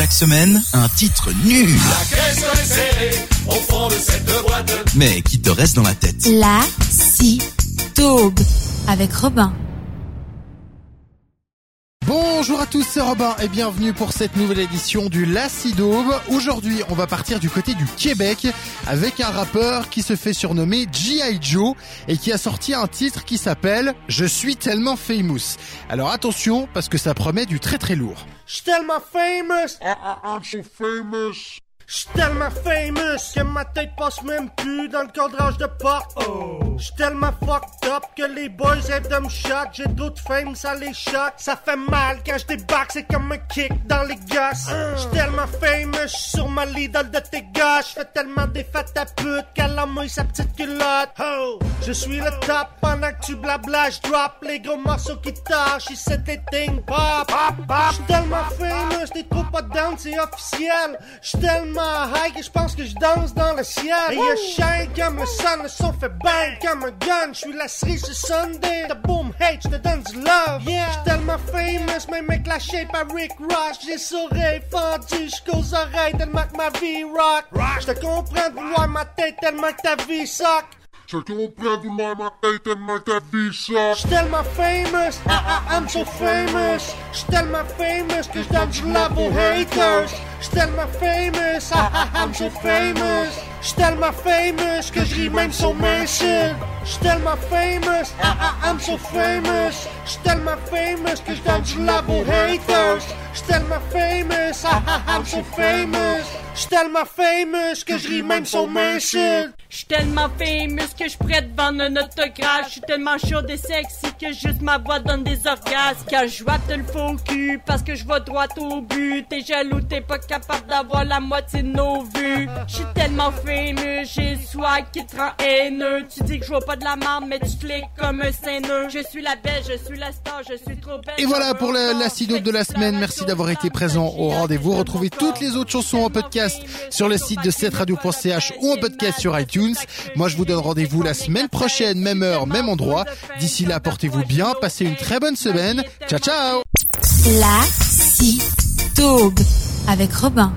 Chaque semaine, un titre nul. Mais qui te reste dans la tête? La si taube avec Robin. Bonjour à tous, c'est Robin et bienvenue pour cette nouvelle édition du Lacidaube. Aujourd'hui, on va partir du côté du Québec avec un rappeur qui se fait surnommer G.I. Joe et qui a sorti un titre qui s'appelle Je suis tellement famous. Alors attention parce que ça promet du très très lourd. Tellement famous. I'm so famous. J'suis tellement famous que ma tête passe même plus dans le cadrage de. Oh. J'suis tellement que les boys rêvent de me shot. J'ai d'autres fame, ça les choque. Ça fait mal quand je débarque, c'est comme un kick dans les gosses. J'suis tellement famous, j'suis sur ma l'idole de tes gars. J'fais tellement des fêtes à pute qu'elle a mouille sa petite culotte. Oh. Je suis le top pendant que tu blabla. J'drop les gros morceaux qui tâchent. Ici tes things pop. pop, pop. J'suis tellement famous, t'es trop pas down, c'est officiel. J'suis tellement high que j'pense que je danse dans le ciel. Et y'a shine comme le sun, le son fait bang comme un gun. J'suis la cerise sur Sunday. The boom hate, j'te donne du love. Yeah. J'suis tellement famous, même avec la shape à Rick Ross. J'ai sourire fendu jusqu'aux oreilles tellement que ma vie rock. J'te comprends de vouloir ma tête tellement que ta vie suck. Je comprends vouloir ma tête tellement que ta vie suck. J'suis tellement famous, ah, ah, I'm so famous. J'suis tellement famous que j'donne du love aux haters. J'suis tellement famous, ah, ah, I'm so famous. J'suis tellement famous que j'ris même sur mes shit. J'suis tellement famous, ah, ah, I'm so famous. J'suis tellement famous que j'donne du love haters. J'suis tellement famous, ah, ah, I'm so famous. J'suis tellement famous que j'ris même sur mes shit. J'suis tellement famous que je pourrais te vendre un autographe. J'suis tellement chaud et sexy que juste ma voix donne des orgasmes. Quand je vois te le faux cul parce que je vais droit au but. T'es jaloux, t'es pas capable d'avoir la moitié de nos vues. J'suis tellement famous, j'ai swag qui te rend haineux. Tu dis que je vois pas de la merde, mais tu flics comme un seineux. Je suis la belle, je suis la star, je suis trop belle. Et voilà pour la, la Cidope de la semaine. Merci d'avoir été présent au rendez-vous. Retrouvez toutes les autres chansons en podcast sur le site de cetteradio.ch ou en podcast sur iTunes. Moi, je vous donne rendez-vous la semaine prochaine, même heure, même endroit. D'ici là, portez-vous bien, passez une très bonne semaine. Ciao, ciao La si taube avec Robin.